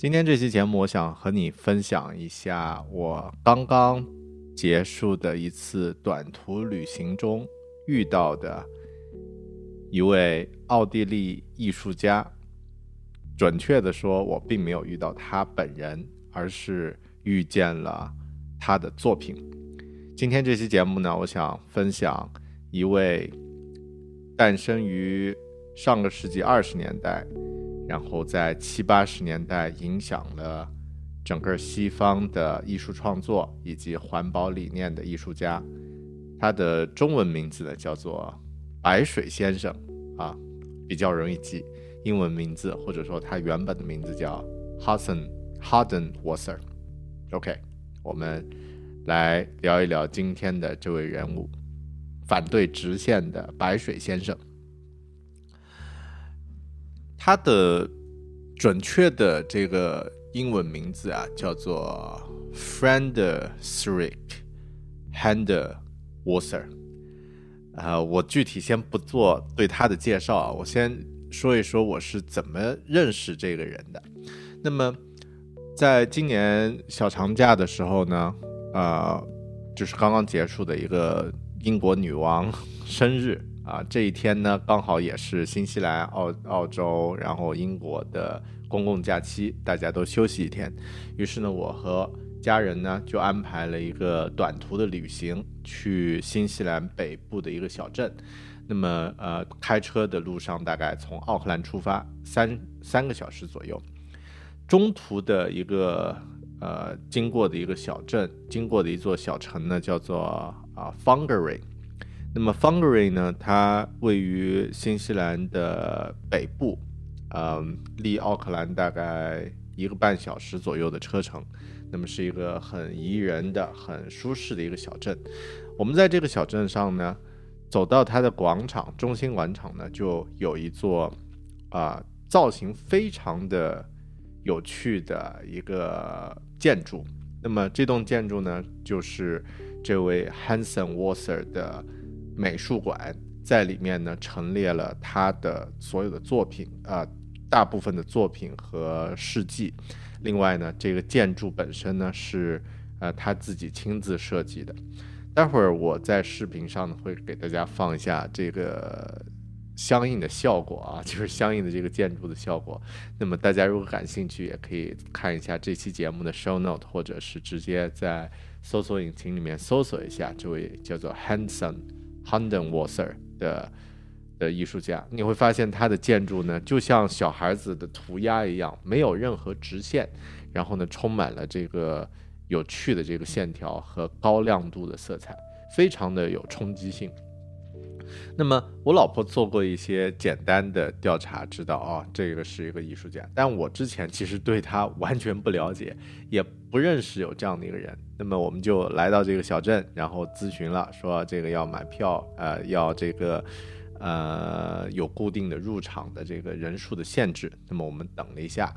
今天这期节目，我想和你分享一下我刚刚结束的一次短途旅行中遇到的一位奥地利艺术家。准确的说，我并没有遇到他本人，而是遇见了他的作品。今天这期节目呢，我想分享一位诞生于上个世纪二十年代。然后在七八十年代影响了整个西方的艺术创作以及环保理念的艺术家，他的中文名字呢叫做白水先生啊，比较容易记。英文名字或者说他原本的名字叫 Hasan Harden Wasser。OK，我们来聊一聊今天的这位人物——反对直线的白水先生。他的准确的这个英文名字啊，叫做 Friedrich Handelwasser。啊，我具体先不做对他的介绍啊，我先说一说我是怎么认识这个人的。那么，在今年小长假的时候呢，呃，就是刚刚结束的一个英国女王生日。啊，这一天呢，刚好也是新西兰、澳澳洲，然后英国的公共假期，大家都休息一天。于是呢，我和家人呢就安排了一个短途的旅行，去新西兰北部的一个小镇。那么，呃，开车的路上大概从奥克兰出发，三三个小时左右。中途的一个呃经过的一个小镇，经过的一座小城呢，叫做啊 f u n g e r y 那么 f u n g a r y 呢？它位于新西兰的北部，嗯，离奥克兰大概一个半小时左右的车程。那么是一个很宜人的、很舒适的一个小镇。我们在这个小镇上呢，走到它的广场中心广场呢，就有一座啊造型非常的有趣的一个建筑。那么这栋建筑呢，就是这位 Hansen Wasser 的。美术馆在里面呢，陈列了他的所有的作品啊，大部分的作品和事迹。另外呢，这个建筑本身呢是呃他自己亲自设计的。待会儿我在视频上呢会给大家放一下这个相应的效果啊，就是相应的这个建筑的效果。那么大家如果感兴趣，也可以看一下这期节目的 show note，或者是直接在搜索引擎里面搜索一下这位叫做 Hanson。Handenwasser 的的艺术家，你会发现他的建筑呢，就像小孩子的涂鸦一样，没有任何直线，然后呢，充满了这个有趣的这个线条和高亮度的色彩，非常的有冲击性。那么我老婆做过一些简单的调查，知道啊，这个是一个艺术家。但我之前其实对他完全不了解，也不认识有这样的一个人。那么我们就来到这个小镇，然后咨询了，说这个要买票，呃，要这个，呃，有固定的入场的这个人数的限制。那么我们等了一下，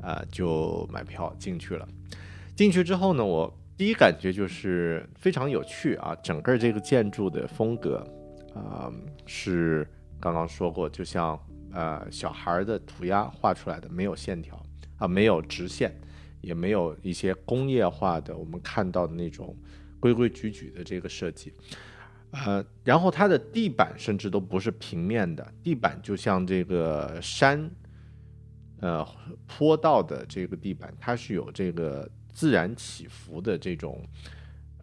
呃，就买票进去了。进去之后呢，我第一感觉就是非常有趣啊，整个这个建筑的风格。啊，是刚刚说过，就像呃小孩的涂鸦画出来的，没有线条啊，没有直线，也没有一些工业化的我们看到的那种规规矩矩的这个设计。呃，然后它的地板甚至都不是平面的，地板就像这个山，呃，坡道的这个地板，它是有这个自然起伏的这种，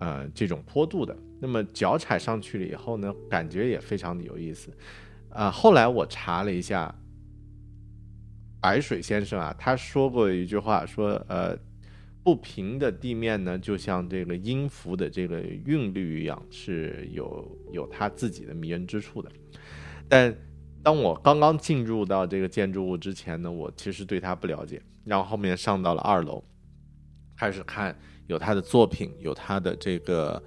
呃，这种坡度的。那么脚踩上去了以后呢，感觉也非常的有意思。啊，后来我查了一下，白水先生啊，他说过一句话，说呃。不平的地面呢，就像这个音符的这个韵律一样，是有有它自己的迷人之处的。但当我刚刚进入到这个建筑物之前呢，我其实对它不了解。然后后面上到了二楼，开始看有他的作品，有他的这个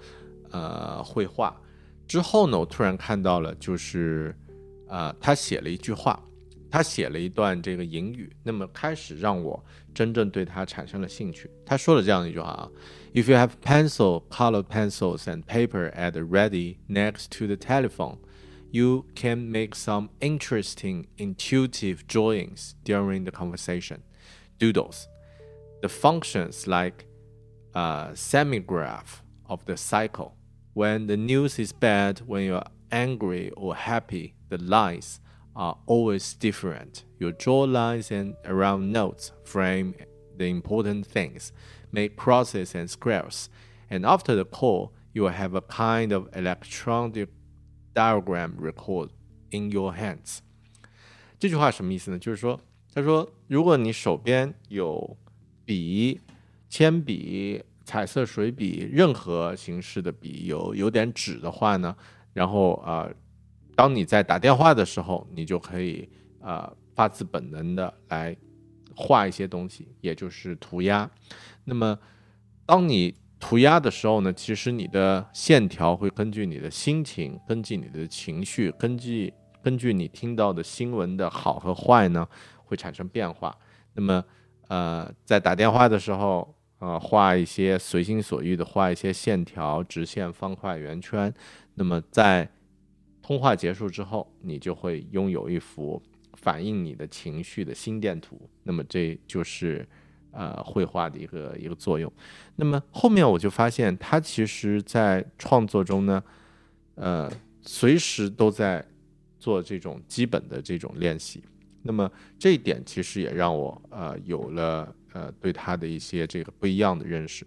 呃绘画。之后呢，我突然看到了，就是啊，他写了一句话。他写了一段这个引语，那么开始让我真正对他产生了兴趣。他说了这样一句话啊：“If you have pencil, colored pencils and paper at the ready next to the telephone, you can make some interesting, intuitive drawings during the conversation. Doodles, the functions like a semigraph of the cycle. When the news is bad, when you're angry or happy, the lines are always different. You draw lines and around notes, frame the important things, make crosses and squares, and after the call, you will have a kind of electronic diagram record in your hands. 这句话什么意思呢？就是说，他说，如果你手边有笔、 铅笔、彩色水笔，任何形式的笔，有有点纸的话呢，然后啊、当你在打电话的时候，你就可以呃发自本能的来画一些东西，也就是涂鸦。那么，当你涂鸦的时候呢，其实你的线条会根据你的心情、根据你的情绪、根据根据你听到的新闻的好和坏呢，会产生变化。那么，呃，在打电话的时候，呃，画一些随心所欲的画一些线条、直线、方块、圆圈。那么在通话结束之后，你就会拥有一幅反映你的情绪的心电图。那么这就是呃绘画的一个一个作用。那么后面我就发现，他其实在创作中呢，呃，随时都在做这种基本的这种练习。那么这一点其实也让我呃有了呃对他的一些这个不一样的认识。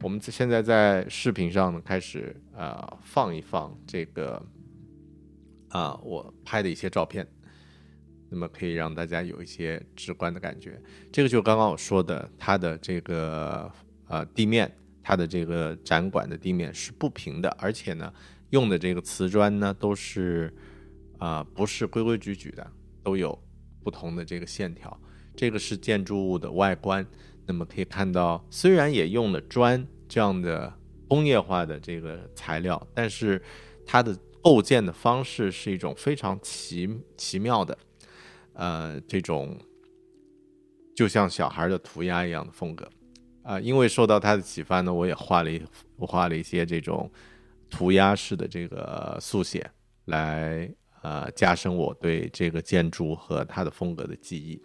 我们现在在视频上呢开始呃放一放这个。啊，我拍的一些照片，那么可以让大家有一些直观的感觉。这个就刚刚我说的，它的这个呃地面，它的这个展馆的地面是不平的，而且呢，用的这个瓷砖呢都是啊不是规规矩矩的，都有不同的这个线条。这个是建筑物的外观，那么可以看到，虽然也用了砖这样的工业化的这个材料，但是它的。构建的方式是一种非常奇奇妙的，呃，这种就像小孩的涂鸦一样的风格，啊，因为受到他的启发呢，我也画了一我画了一些这种涂鸦式的这个速写，来呃加深我对这个建筑和它的风格的记忆，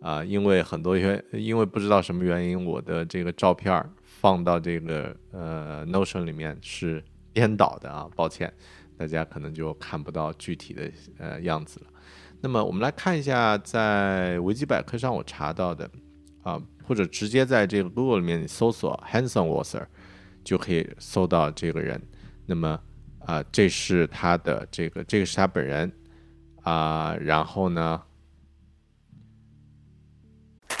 啊，因为很多原因为不知道什么原因，我的这个照片放到这个呃 Notion 里面是颠倒的啊，抱歉。大家可能就看不到具体的呃样子了。那么我们来看一下，在维基百科上我查到的啊，或者直接在这个 Google 里面搜索 Hanson Wasser，就可以搜到这个人。那么啊，这是他的这个，这个是他本人啊。然后呢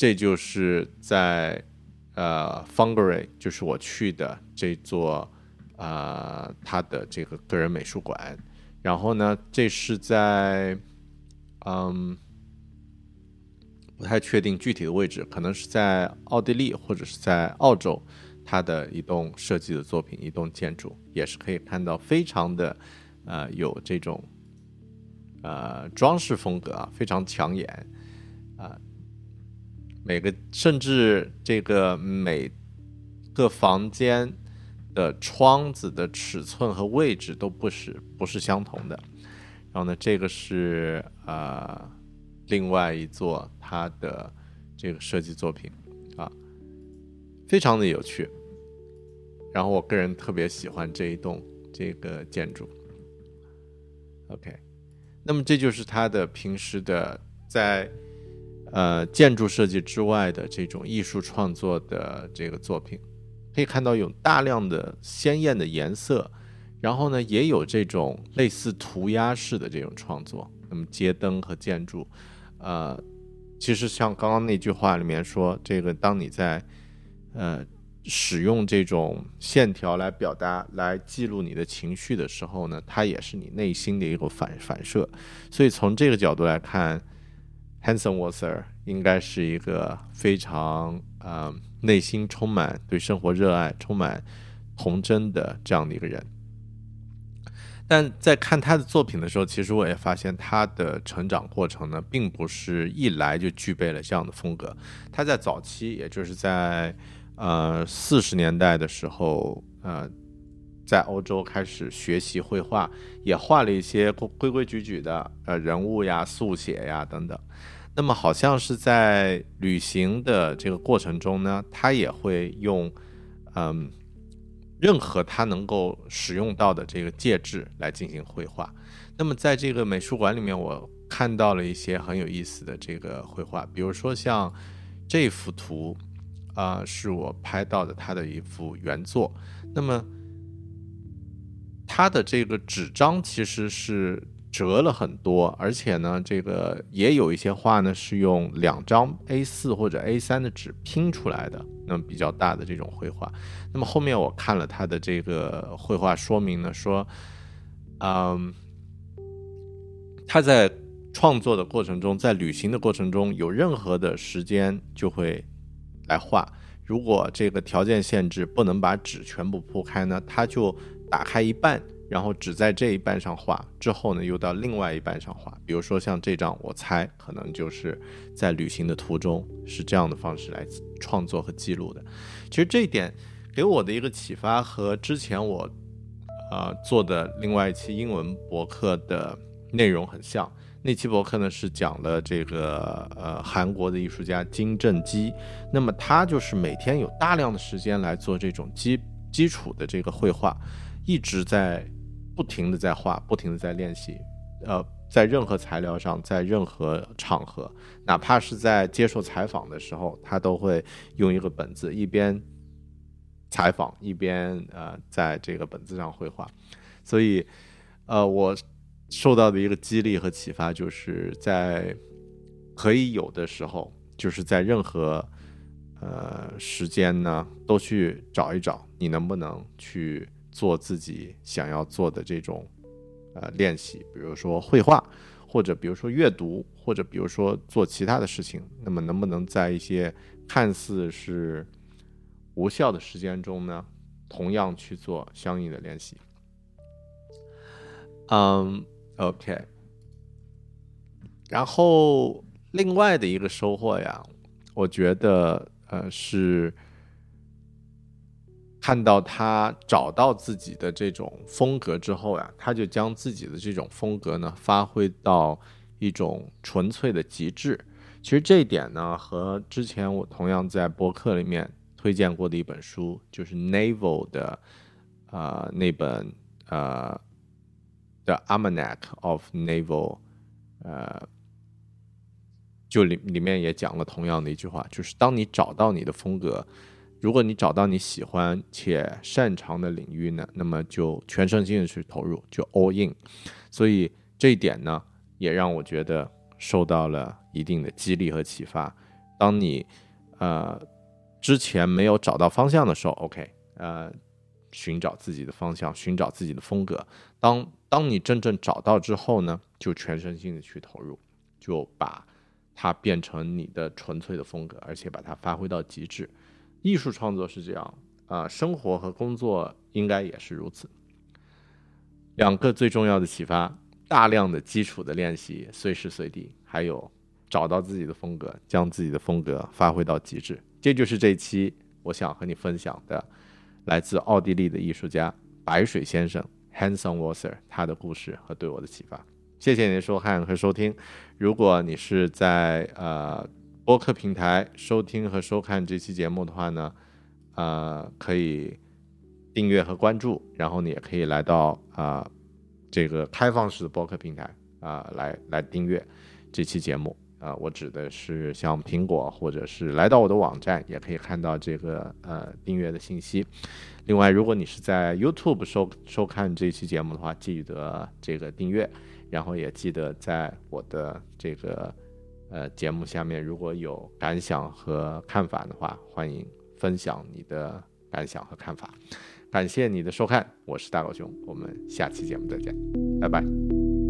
这就是在呃 f u n g a r y 就是我去的这座啊，他的这个个人美术馆。然后呢，这是在嗯，不太确定具体的位置，可能是在奥地利或者是在澳洲，他的一栋设计的作品，一栋建筑也是可以看到，非常的呃有这种呃装饰风格啊，非常抢眼啊。每个甚至这个每个房间的窗子的尺寸和位置都不是不是相同的。然后呢，这个是呃另外一座它的这个设计作品啊，非常的有趣。然后我个人特别喜欢这一栋这个建筑。OK，那么这就是他的平时的在。呃，建筑设计之外的这种艺术创作的这个作品，可以看到有大量的鲜艳的颜色，然后呢，也有这种类似涂鸦式的这种创作。那么街灯和建筑，呃，其实像刚刚那句话里面说，这个当你在呃使用这种线条来表达、来记录你的情绪的时候呢，它也是你内心的一个反反射。所以从这个角度来看。Hanson Wasser 应该是一个非常呃内心充满对生活热爱、充满童真的这样的一个人。但在看他的作品的时候，其实我也发现他的成长过程呢，并不是一来就具备了这样的风格。他在早期，也就是在呃四十年代的时候，呃，在欧洲开始学习绘画，也画了一些规规矩矩的呃人物呀、速写呀等等。那么好像是在旅行的这个过程中呢，他也会用，嗯，任何他能够使用到的这个介质来进行绘画。那么在这个美术馆里面，我看到了一些很有意思的这个绘画，比如说像这幅图，啊，是我拍到的他的一幅原作。那么他的这个纸张其实是。折了很多，而且呢，这个也有一些画呢是用两张 A4 或者 A3 的纸拼出来的，那么比较大的这种绘画。那么后面我看了他的这个绘画说明呢，说，嗯，他在创作的过程中，在旅行的过程中，有任何的时间就会来画。如果这个条件限制不能把纸全部铺开呢，他就打开一半。然后只在这一半上画，之后呢又到另外一半上画。比如说像这张，我猜可能就是在旅行的途中是这样的方式来创作和记录的。其实这一点给我的一个启发和之前我呃做的另外一期英文博客的内容很像。那期博客呢是讲了这个呃韩国的艺术家金正基，那么他就是每天有大量的时间来做这种基基础的这个绘画，一直在。不停的在画，不停的在练习，呃，在任何材料上，在任何场合，哪怕是在接受采访的时候，他都会用一个本子，一边采访一边呃，在这个本子上绘画。所以，呃，我受到的一个激励和启发，就是在可以有的时候，就是在任何呃时间呢，都去找一找，你能不能去。做自己想要做的这种呃练习，比如说绘画，或者比如说阅读，或者比如说做其他的事情。那么，能不能在一些看似是无效的时间中呢，同样去做相应的练习？嗯，OK。然后另外的一个收获呀，我觉得呃是。看到他找到自己的这种风格之后呀，他就将自己的这种风格呢发挥到一种纯粹的极致。其实这一点呢，和之前我同样在博客里面推荐过的一本书，就是 Naval 的啊那本呃的 Almanac of Naval，呃，就里里面也讲了同样的一句话，就是当你找到你的风格。如果你找到你喜欢且擅长的领域呢，那么就全身心的去投入，就 all in。所以这一点呢，也让我觉得受到了一定的激励和启发。当你呃之前没有找到方向的时候，OK，呃，寻找自己的方向，寻找自己的风格。当当你真正找到之后呢，就全身心的去投入，就把它变成你的纯粹的风格，而且把它发挥到极致。艺术创作是这样啊，生活和工作应该也是如此。两个最重要的启发：大量的基础的练习，随时随地，还有找到自己的风格，将自己的风格发挥到极致。这就是这期我想和你分享的，来自奥地利的艺术家白水先生 Hanson Wasser 他的故事和对我的启发。谢谢您的收看和收听。如果你是在呃播客平台收听和收看这期节目的话呢，呃，可以订阅和关注，然后你也可以来到啊、这个开放式的播客平台啊、来来订阅这期节目啊、我指的是像苹果或者是来到我的网站，也可以看到这个呃订阅的信息。另外，如果你是在 YouTube 收收看这期节目的话，记得这个订阅，然后也记得在我的这个呃节目下面，如果有感想和看法的话，欢迎分享你的感想和看法。感谢你的收看，我是大狗熊，我们下期节目再见，拜拜。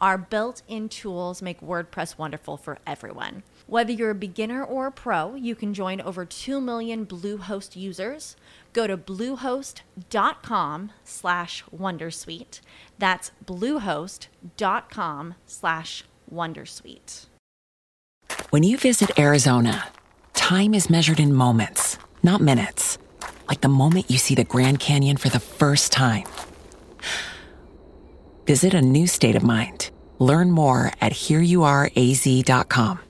Our built in tools make WordPress wonderful for everyone. Whether you're a beginner or a pro, you can join over 2 million Bluehost users. Go to bluehost.com slash wondersuite. That's bluehost.com slash wondersuite. When you visit Arizona, time is measured in moments, not minutes. Like the moment you see the Grand Canyon for the first time. Visit a new state of mind. Learn more at hereyouareaz.com.